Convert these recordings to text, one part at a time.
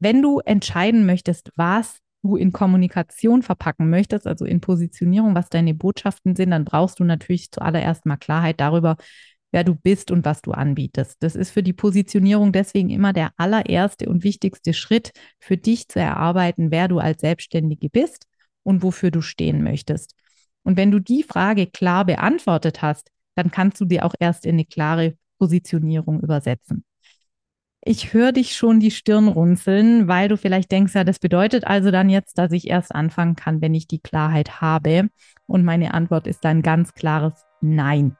Wenn du entscheiden möchtest, was du in Kommunikation verpacken möchtest, also in Positionierung, was deine Botschaften sind, dann brauchst du natürlich zuallererst mal Klarheit darüber, wer du bist und was du anbietest. Das ist für die Positionierung deswegen immer der allererste und wichtigste Schritt für dich zu erarbeiten, wer du als Selbstständige bist und wofür du stehen möchtest. Und wenn du die Frage klar beantwortet hast, dann kannst du dir auch erst in eine klare Positionierung übersetzen. Ich höre dich schon die Stirn runzeln, weil du vielleicht denkst, ja, das bedeutet also dann jetzt, dass ich erst anfangen kann, wenn ich die Klarheit habe. Und meine Antwort ist ein ganz klares Nein.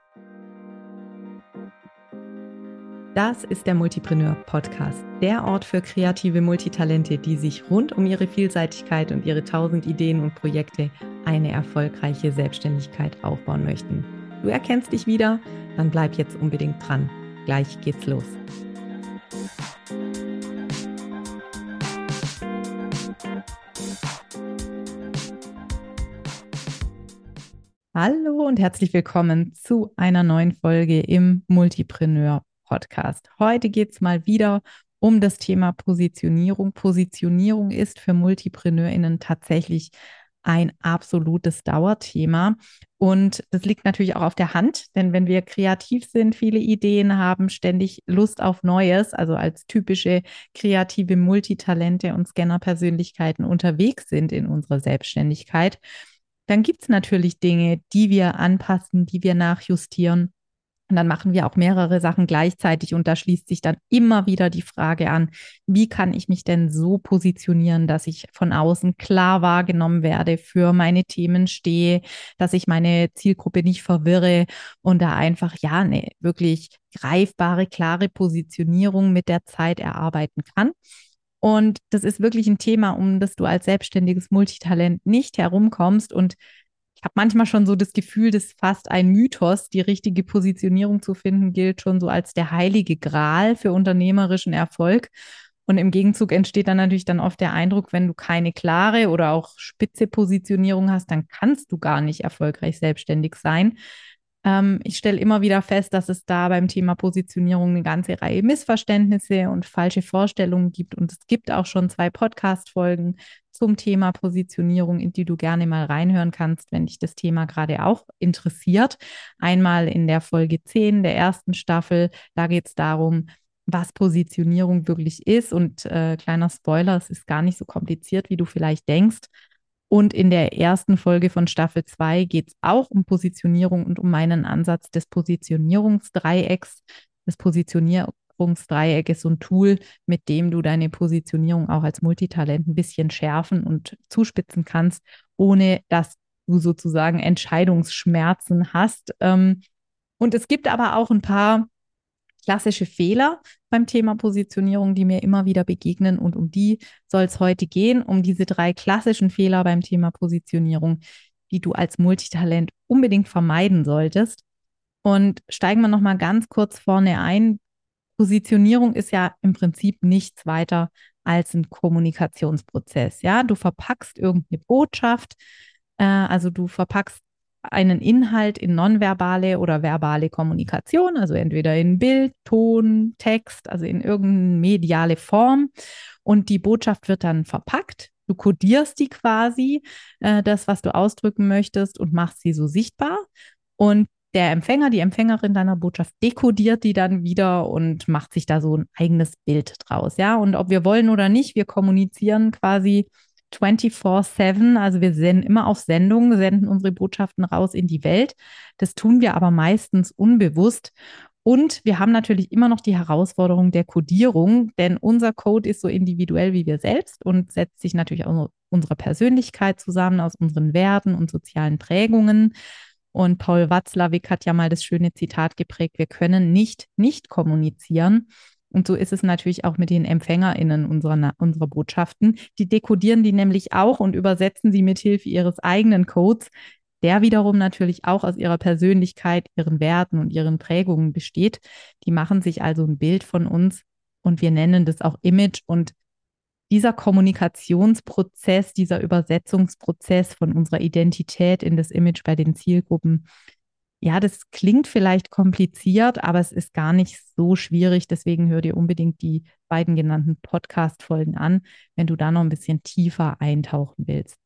Das ist der Multipreneur Podcast, der Ort für kreative Multitalente, die sich rund um ihre Vielseitigkeit und ihre tausend Ideen und Projekte eine erfolgreiche Selbstständigkeit aufbauen möchten. Du erkennst dich wieder? Dann bleib jetzt unbedingt dran. Gleich geht's los. Hallo und herzlich willkommen zu einer neuen Folge im Multipreneur Podcast. Heute geht es mal wieder um das Thema Positionierung. Positionierung ist für MultipreneurInnen tatsächlich ein absolutes Dauerthema. Und das liegt natürlich auch auf der Hand, denn wenn wir kreativ sind, viele Ideen haben, ständig Lust auf Neues, also als typische kreative Multitalente und Scanner-Persönlichkeiten unterwegs sind in unserer Selbstständigkeit, dann gibt es natürlich Dinge, die wir anpassen, die wir nachjustieren und dann machen wir auch mehrere Sachen gleichzeitig und da schließt sich dann immer wieder die Frage an, wie kann ich mich denn so positionieren, dass ich von außen klar wahrgenommen werde, für meine Themen stehe, dass ich meine Zielgruppe nicht verwirre und da einfach, ja, eine wirklich greifbare, klare Positionierung mit der Zeit erarbeiten kann. Und das ist wirklich ein Thema, um das du als selbstständiges Multitalent nicht herumkommst und ich habe manchmal schon so das Gefühl, dass fast ein Mythos, die richtige Positionierung zu finden, gilt schon so als der heilige Gral für unternehmerischen Erfolg. Und im Gegenzug entsteht dann natürlich dann oft der Eindruck, wenn du keine klare oder auch spitze Positionierung hast, dann kannst du gar nicht erfolgreich selbstständig sein. Ähm, ich stelle immer wieder fest, dass es da beim Thema Positionierung eine ganze Reihe Missverständnisse und falsche Vorstellungen gibt. Und es gibt auch schon zwei Podcast-Folgen zum Thema Positionierung, in die du gerne mal reinhören kannst, wenn dich das Thema gerade auch interessiert. Einmal in der Folge 10 der ersten Staffel, da geht es darum, was Positionierung wirklich ist. Und äh, kleiner Spoiler, es ist gar nicht so kompliziert, wie du vielleicht denkst. Und in der ersten Folge von Staffel 2 geht es auch um Positionierung und um meinen Ansatz des Positionierungsdreiecks. Das Positionierungsdreieck ist so ein Tool, mit dem du deine Positionierung auch als Multitalent ein bisschen schärfen und zuspitzen kannst, ohne dass du sozusagen Entscheidungsschmerzen hast. Ähm, und es gibt aber auch ein paar klassische Fehler beim Thema Positionierung, die mir immer wieder begegnen. Und um die soll es heute gehen, um diese drei klassischen Fehler beim Thema Positionierung, die du als Multitalent unbedingt vermeiden solltest. Und steigen wir nochmal ganz kurz vorne ein. Positionierung ist ja im Prinzip nichts weiter als ein Kommunikationsprozess. Ja, du verpackst irgendeine Botschaft, äh, also du verpackst einen Inhalt in nonverbale oder verbale Kommunikation, also entweder in Bild, Ton, Text, also in irgendeine mediale Form. Und die Botschaft wird dann verpackt. Du kodierst die quasi, äh, das, was du ausdrücken möchtest, und machst sie so sichtbar. Und der Empfänger, die Empfängerin deiner Botschaft dekodiert die dann wieder und macht sich da so ein eigenes Bild draus. Ja, und ob wir wollen oder nicht, wir kommunizieren quasi 24-7, also wir senden immer auf Sendung, senden unsere Botschaften raus in die Welt. Das tun wir aber meistens unbewusst. Und wir haben natürlich immer noch die Herausforderung der Codierung, denn unser Code ist so individuell wie wir selbst und setzt sich natürlich aus unserer Persönlichkeit zusammen, aus unseren Werten und sozialen Prägungen. Und Paul Watzlawick hat ja mal das schöne Zitat geprägt, wir können nicht nicht kommunizieren. Und so ist es natürlich auch mit den EmpfängerInnen unserer, unserer Botschaften. Die dekodieren die nämlich auch und übersetzen sie mit Hilfe ihres eigenen Codes, der wiederum natürlich auch aus ihrer Persönlichkeit, ihren Werten und ihren Prägungen besteht. Die machen sich also ein Bild von uns und wir nennen das auch Image. Und dieser Kommunikationsprozess, dieser Übersetzungsprozess von unserer Identität in das Image bei den Zielgruppen, ja, das klingt vielleicht kompliziert, aber es ist gar nicht so schwierig. Deswegen hör dir unbedingt die beiden genannten Podcast-Folgen an, wenn du da noch ein bisschen tiefer eintauchen willst.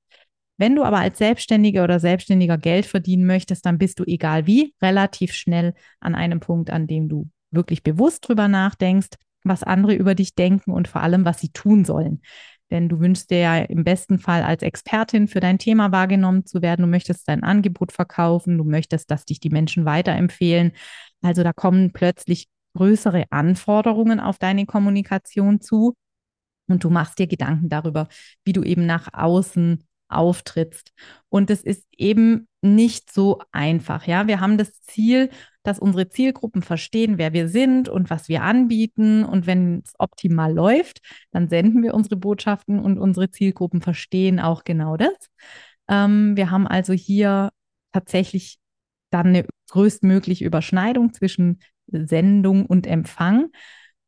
Wenn du aber als Selbstständige oder Selbstständiger Geld verdienen möchtest, dann bist du egal wie relativ schnell an einem Punkt, an dem du wirklich bewusst drüber nachdenkst, was andere über dich denken und vor allem, was sie tun sollen. Denn du wünschst dir ja im besten Fall als Expertin für dein Thema wahrgenommen zu werden. Du möchtest dein Angebot verkaufen. Du möchtest, dass dich die Menschen weiterempfehlen. Also da kommen plötzlich größere Anforderungen auf deine Kommunikation zu. Und du machst dir Gedanken darüber, wie du eben nach außen auftrittst. Und es ist eben nicht so einfach. Ja, wir haben das Ziel, dass unsere Zielgruppen verstehen, wer wir sind und was wir anbieten. Und wenn es optimal läuft, dann senden wir unsere Botschaften und unsere Zielgruppen verstehen auch genau das. Ähm, wir haben also hier tatsächlich dann eine größtmögliche Überschneidung zwischen Sendung und Empfang.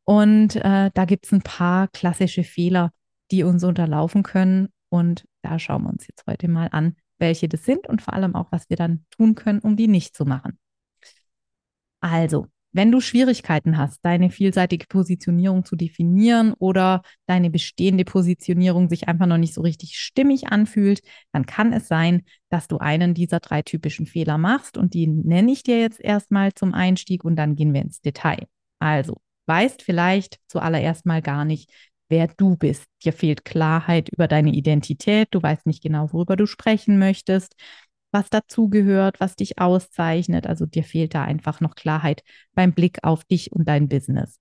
Und äh, da gibt es ein paar klassische Fehler, die uns unterlaufen können. Und da schauen wir uns jetzt heute mal an, welche das sind und vor allem auch, was wir dann tun können, um die nicht zu machen. Also, wenn du Schwierigkeiten hast, deine vielseitige Positionierung zu definieren oder deine bestehende Positionierung sich einfach noch nicht so richtig stimmig anfühlt, dann kann es sein, dass du einen dieser drei typischen Fehler machst und die nenne ich dir jetzt erstmal zum Einstieg und dann gehen wir ins Detail. Also, weißt vielleicht zuallererst mal gar nicht, wer du bist. Dir fehlt Klarheit über deine Identität, du weißt nicht genau, worüber du sprechen möchtest, was dazugehört, was dich auszeichnet. Also dir fehlt da einfach noch Klarheit beim Blick auf dich und dein Business.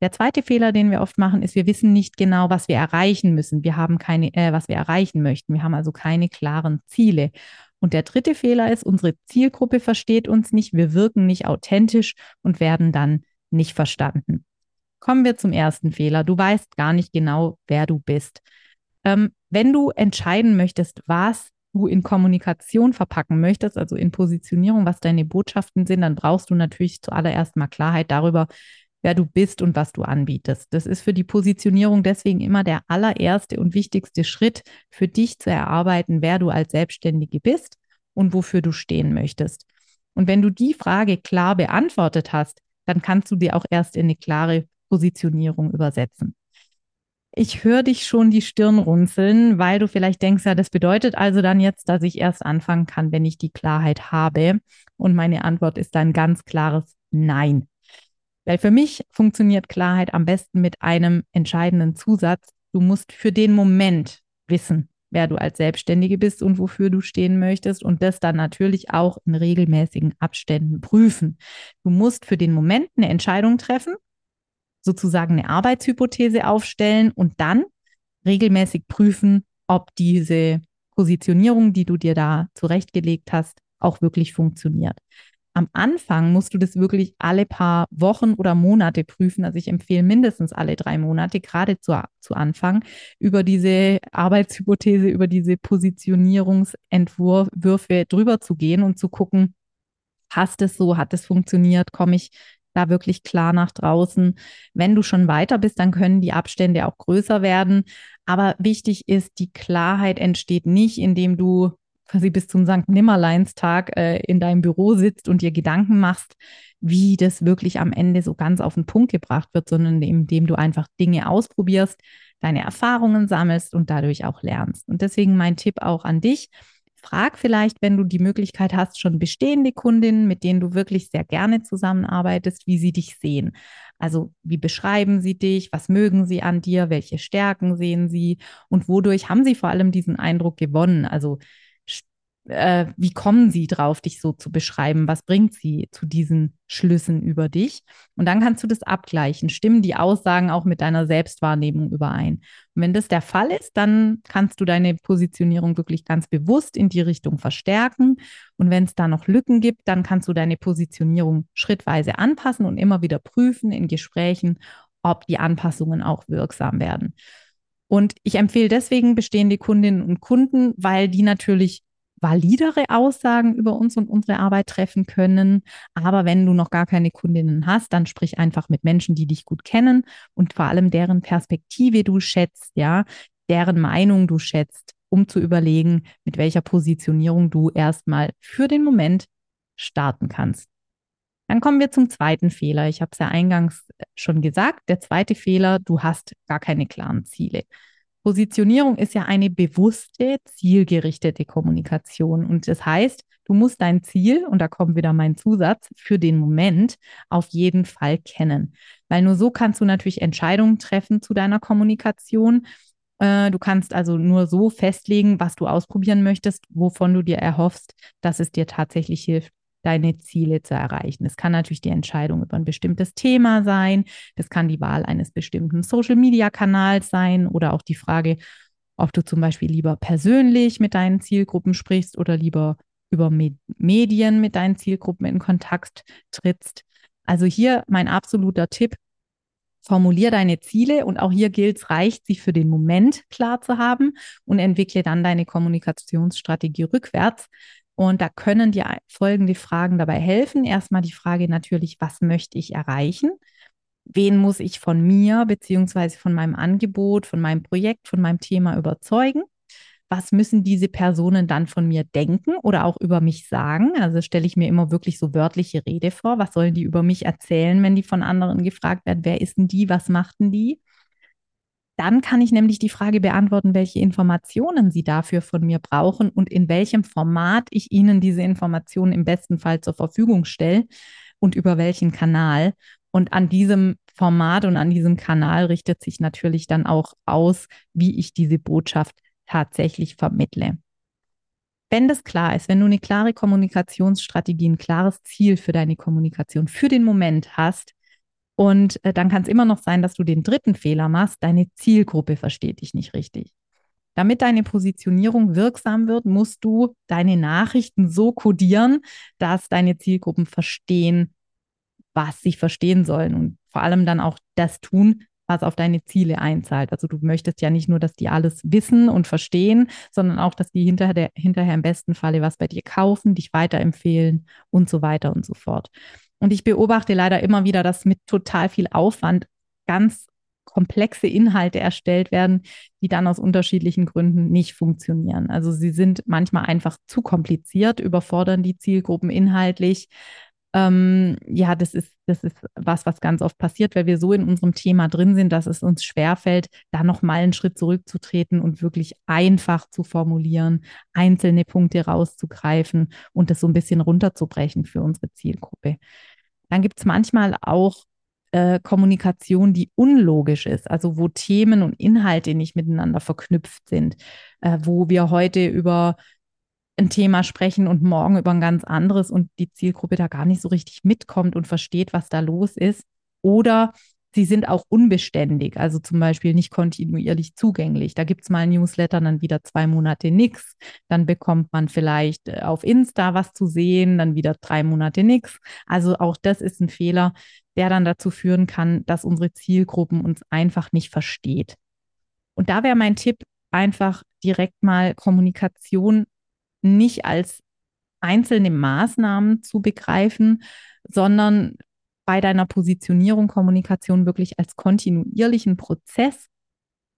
Der zweite Fehler, den wir oft machen, ist, wir wissen nicht genau, was wir erreichen müssen. Wir haben keine, äh, was wir erreichen möchten. Wir haben also keine klaren Ziele. Und der dritte Fehler ist, unsere Zielgruppe versteht uns nicht, wir wirken nicht authentisch und werden dann nicht verstanden. Kommen wir zum ersten Fehler. Du weißt gar nicht genau, wer du bist. Ähm, wenn du entscheiden möchtest, was du in Kommunikation verpacken möchtest, also in Positionierung, was deine Botschaften sind, dann brauchst du natürlich zuallererst mal Klarheit darüber, wer du bist und was du anbietest. Das ist für die Positionierung deswegen immer der allererste und wichtigste Schritt für dich zu erarbeiten, wer du als Selbstständige bist und wofür du stehen möchtest. Und wenn du die Frage klar beantwortet hast, dann kannst du dir auch erst in eine klare Positionierung übersetzen. Ich höre dich schon die Stirn runzeln, weil du vielleicht denkst, ja, das bedeutet also dann jetzt, dass ich erst anfangen kann, wenn ich die Klarheit habe. Und meine Antwort ist ein ganz klares Nein. Weil für mich funktioniert Klarheit am besten mit einem entscheidenden Zusatz. Du musst für den Moment wissen, wer du als Selbstständige bist und wofür du stehen möchtest und das dann natürlich auch in regelmäßigen Abständen prüfen. Du musst für den Moment eine Entscheidung treffen sozusagen eine Arbeitshypothese aufstellen und dann regelmäßig prüfen, ob diese Positionierung, die du dir da zurechtgelegt hast, auch wirklich funktioniert. Am Anfang musst du das wirklich alle paar Wochen oder Monate prüfen. Also ich empfehle mindestens alle drei Monate, gerade zu, zu Anfang, über diese Arbeitshypothese, über diese Positionierungsentwürfe drüber zu gehen und zu gucken, passt es so, hat es funktioniert, komme ich da wirklich klar nach draußen. Wenn du schon weiter bist, dann können die Abstände auch größer werden. Aber wichtig ist, die Klarheit entsteht nicht, indem du quasi bis zum St. Nimmerleinstag äh, in deinem Büro sitzt und dir Gedanken machst, wie das wirklich am Ende so ganz auf den Punkt gebracht wird, sondern indem du einfach Dinge ausprobierst, deine Erfahrungen sammelst und dadurch auch lernst. Und deswegen mein Tipp auch an dich, Frag vielleicht, wenn du die Möglichkeit hast, schon bestehende Kundinnen, mit denen du wirklich sehr gerne zusammenarbeitest, wie sie dich sehen. Also wie beschreiben sie dich, was mögen sie an dir, welche Stärken sehen sie und wodurch haben sie vor allem diesen Eindruck gewonnen. Also äh, wie kommen sie drauf, dich so zu beschreiben? Was bringt sie zu diesen Schlüssen über dich? Und dann kannst du das abgleichen. Stimmen die Aussagen auch mit deiner Selbstwahrnehmung überein? Und wenn das der Fall ist, dann kannst du deine Positionierung wirklich ganz bewusst in die Richtung verstärken. Und wenn es da noch Lücken gibt, dann kannst du deine Positionierung schrittweise anpassen und immer wieder prüfen in Gesprächen, ob die Anpassungen auch wirksam werden. Und ich empfehle deswegen bestehende Kundinnen und Kunden, weil die natürlich validere Aussagen über uns und unsere Arbeit treffen können. Aber wenn du noch gar keine Kundinnen hast, dann sprich einfach mit Menschen, die dich gut kennen und vor allem deren Perspektive du schätzt, ja, deren Meinung du schätzt, um zu überlegen, mit welcher Positionierung du erstmal für den Moment starten kannst. Dann kommen wir zum zweiten Fehler. Ich habe es ja eingangs schon gesagt. Der zweite Fehler, du hast gar keine klaren Ziele. Positionierung ist ja eine bewusste, zielgerichtete Kommunikation. Und das heißt, du musst dein Ziel, und da kommt wieder mein Zusatz, für den Moment auf jeden Fall kennen. Weil nur so kannst du natürlich Entscheidungen treffen zu deiner Kommunikation. Äh, du kannst also nur so festlegen, was du ausprobieren möchtest, wovon du dir erhoffst, dass es dir tatsächlich hilft, deine Ziele zu erreichen. Es kann natürlich die Entscheidung über ein bestimmtes Thema sein, das kann die Wahl eines bestimmten Social-Media-Kanals sein oder auch die Frage, ob du zum Beispiel lieber persönlich mit deinen Zielgruppen sprichst oder lieber über Medien mit deinen Zielgruppen in Kontakt trittst. Also hier mein absoluter Tipp, formulier deine Ziele und auch hier gilt es, reicht sie für den Moment klar zu haben und entwickle dann deine Kommunikationsstrategie rückwärts. Und da können dir folgende Fragen dabei helfen. Erstmal die Frage natürlich, was möchte ich erreichen? Wen muss ich von mir beziehungsweise von meinem Angebot, von meinem Projekt, von meinem Thema überzeugen? Was müssen diese Personen dann von mir denken oder auch über mich sagen? Also stelle ich mir immer wirklich so wörtliche Rede vor. Was sollen die über mich erzählen, wenn die von anderen gefragt werden, wer ist denn die, was machten die? Dann kann ich nämlich die Frage beantworten, welche Informationen Sie dafür von mir brauchen und in welchem Format ich Ihnen diese Informationen im besten Fall zur Verfügung stelle und über welchen Kanal. Und an diesem Format und an diesem Kanal richtet sich natürlich dann auch aus, wie ich diese Botschaft tatsächlich vermittle. Wenn das klar ist, wenn du eine klare Kommunikationsstrategie, ein klares Ziel für deine Kommunikation für den Moment hast, und äh, dann kann es immer noch sein, dass du den dritten Fehler machst, deine Zielgruppe versteht dich nicht richtig. Damit deine Positionierung wirksam wird, musst du deine Nachrichten so kodieren, dass deine Zielgruppen verstehen, was sie verstehen sollen und vor allem dann auch das tun, was auf deine Ziele einzahlt. Also du möchtest ja nicht nur, dass die alles wissen und verstehen, sondern auch, dass die hinterher, hinterher im besten Falle was bei dir kaufen, dich weiterempfehlen und so weiter und so fort. Und ich beobachte leider immer wieder, dass mit total viel Aufwand ganz komplexe Inhalte erstellt werden, die dann aus unterschiedlichen Gründen nicht funktionieren. Also sie sind manchmal einfach zu kompliziert, überfordern die Zielgruppen inhaltlich. Ähm, ja, das ist, das ist was, was ganz oft passiert, weil wir so in unserem Thema drin sind, dass es uns schwerfällt, da nochmal einen Schritt zurückzutreten und wirklich einfach zu formulieren, einzelne Punkte rauszugreifen und das so ein bisschen runterzubrechen für unsere Zielgruppe. Dann gibt es manchmal auch äh, Kommunikation, die unlogisch ist, also wo Themen und Inhalte nicht miteinander verknüpft sind, äh, wo wir heute über ein Thema sprechen und morgen über ein ganz anderes und die Zielgruppe da gar nicht so richtig mitkommt und versteht, was da los ist. Oder Sie sind auch unbeständig, also zum Beispiel nicht kontinuierlich zugänglich. Da gibt es mal ein Newsletter, dann wieder zwei Monate nichts. Dann bekommt man vielleicht äh, auf Insta was zu sehen, dann wieder drei Monate nichts. Also auch das ist ein Fehler, der dann dazu führen kann, dass unsere Zielgruppen uns einfach nicht versteht. Und da wäre mein Tipp, einfach direkt mal Kommunikation nicht als einzelne Maßnahmen zu begreifen, sondern bei deiner Positionierung, Kommunikation wirklich als kontinuierlichen Prozess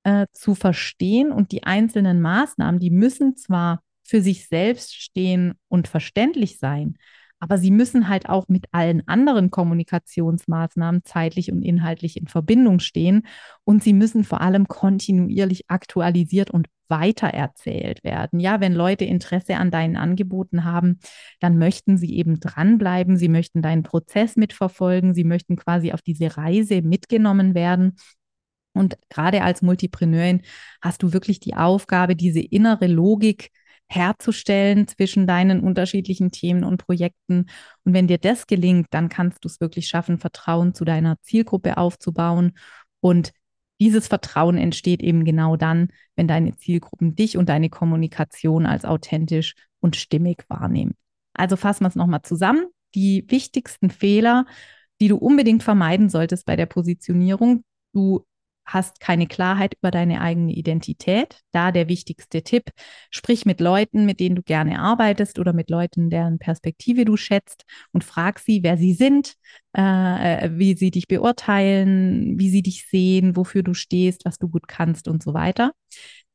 äh, zu verstehen und die einzelnen Maßnahmen, die müssen zwar für sich selbst stehen und verständlich sein, aber sie müssen halt auch mit allen anderen Kommunikationsmaßnahmen zeitlich und inhaltlich in Verbindung stehen und sie müssen vor allem kontinuierlich aktualisiert und weitererzählt werden. Ja, wenn Leute Interesse an deinen Angeboten haben, dann möchten sie eben dranbleiben, sie möchten deinen Prozess mitverfolgen, sie möchten quasi auf diese Reise mitgenommen werden. Und gerade als Multipreneurin hast du wirklich die Aufgabe, diese innere Logik herzustellen zwischen deinen unterschiedlichen Themen und Projekten. Und wenn dir das gelingt, dann kannst du es wirklich schaffen, Vertrauen zu deiner Zielgruppe aufzubauen und dieses Vertrauen entsteht eben genau dann, wenn deine Zielgruppen dich und deine Kommunikation als authentisch und stimmig wahrnehmen. Also fassen wir es nochmal zusammen. Die wichtigsten Fehler, die du unbedingt vermeiden solltest bei der Positionierung. Du hast keine Klarheit über deine eigene Identität. Da der wichtigste Tipp, sprich mit Leuten, mit denen du gerne arbeitest oder mit Leuten, deren Perspektive du schätzt und frag sie, wer sie sind, äh, wie sie dich beurteilen, wie sie dich sehen, wofür du stehst, was du gut kannst und so weiter.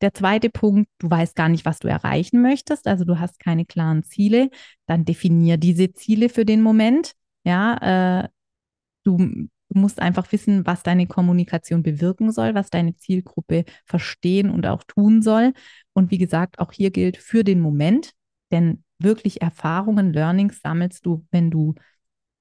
Der zweite Punkt, du weißt gar nicht, was du erreichen möchtest, also du hast keine klaren Ziele, dann definier diese Ziele für den Moment. Ja, äh, du Du musst einfach wissen, was deine Kommunikation bewirken soll, was deine Zielgruppe verstehen und auch tun soll. Und wie gesagt, auch hier gilt für den Moment, denn wirklich Erfahrungen, Learnings sammelst du, wenn du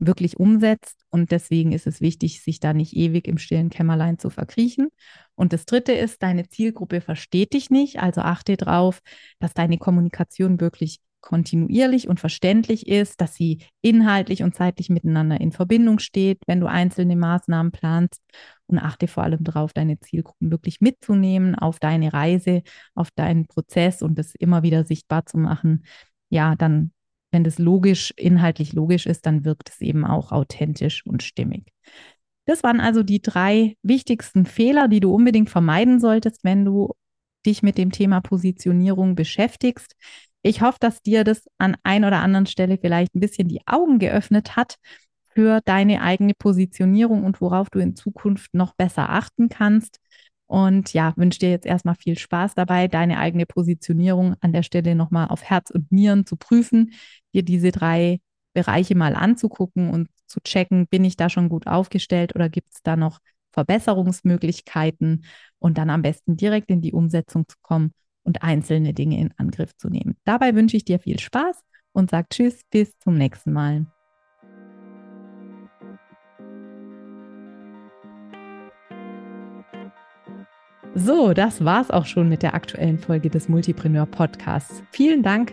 wirklich umsetzt. Und deswegen ist es wichtig, sich da nicht ewig im stillen Kämmerlein zu verkriechen. Und das Dritte ist, deine Zielgruppe versteht dich nicht. Also achte darauf, dass deine Kommunikation wirklich kontinuierlich und verständlich ist, dass sie inhaltlich und zeitlich miteinander in Verbindung steht, wenn du einzelne Maßnahmen planst und achte vor allem darauf, deine Zielgruppen wirklich mitzunehmen auf deine Reise, auf deinen Prozess und das immer wieder sichtbar zu machen. Ja, dann, wenn das logisch, inhaltlich logisch ist, dann wirkt es eben auch authentisch und stimmig. Das waren also die drei wichtigsten Fehler, die du unbedingt vermeiden solltest, wenn du dich mit dem Thema Positionierung beschäftigst. Ich hoffe, dass dir das an ein oder anderen Stelle vielleicht ein bisschen die Augen geöffnet hat für deine eigene Positionierung und worauf du in Zukunft noch besser achten kannst. Und ja, wünsche dir jetzt erstmal viel Spaß dabei, deine eigene Positionierung an der Stelle nochmal auf Herz und Nieren zu prüfen, dir diese drei Bereiche mal anzugucken und zu checken, bin ich da schon gut aufgestellt oder gibt es da noch Verbesserungsmöglichkeiten und dann am besten direkt in die Umsetzung zu kommen und einzelne Dinge in Angriff zu nehmen. Dabei wünsche ich dir viel Spaß und sage Tschüss, bis zum nächsten Mal. So, das war's auch schon mit der aktuellen Folge des Multipreneur Podcasts. Vielen Dank,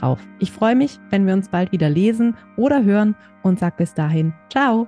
Ich freue mich, wenn wir uns bald wieder lesen oder hören und sag bis dahin, ciao.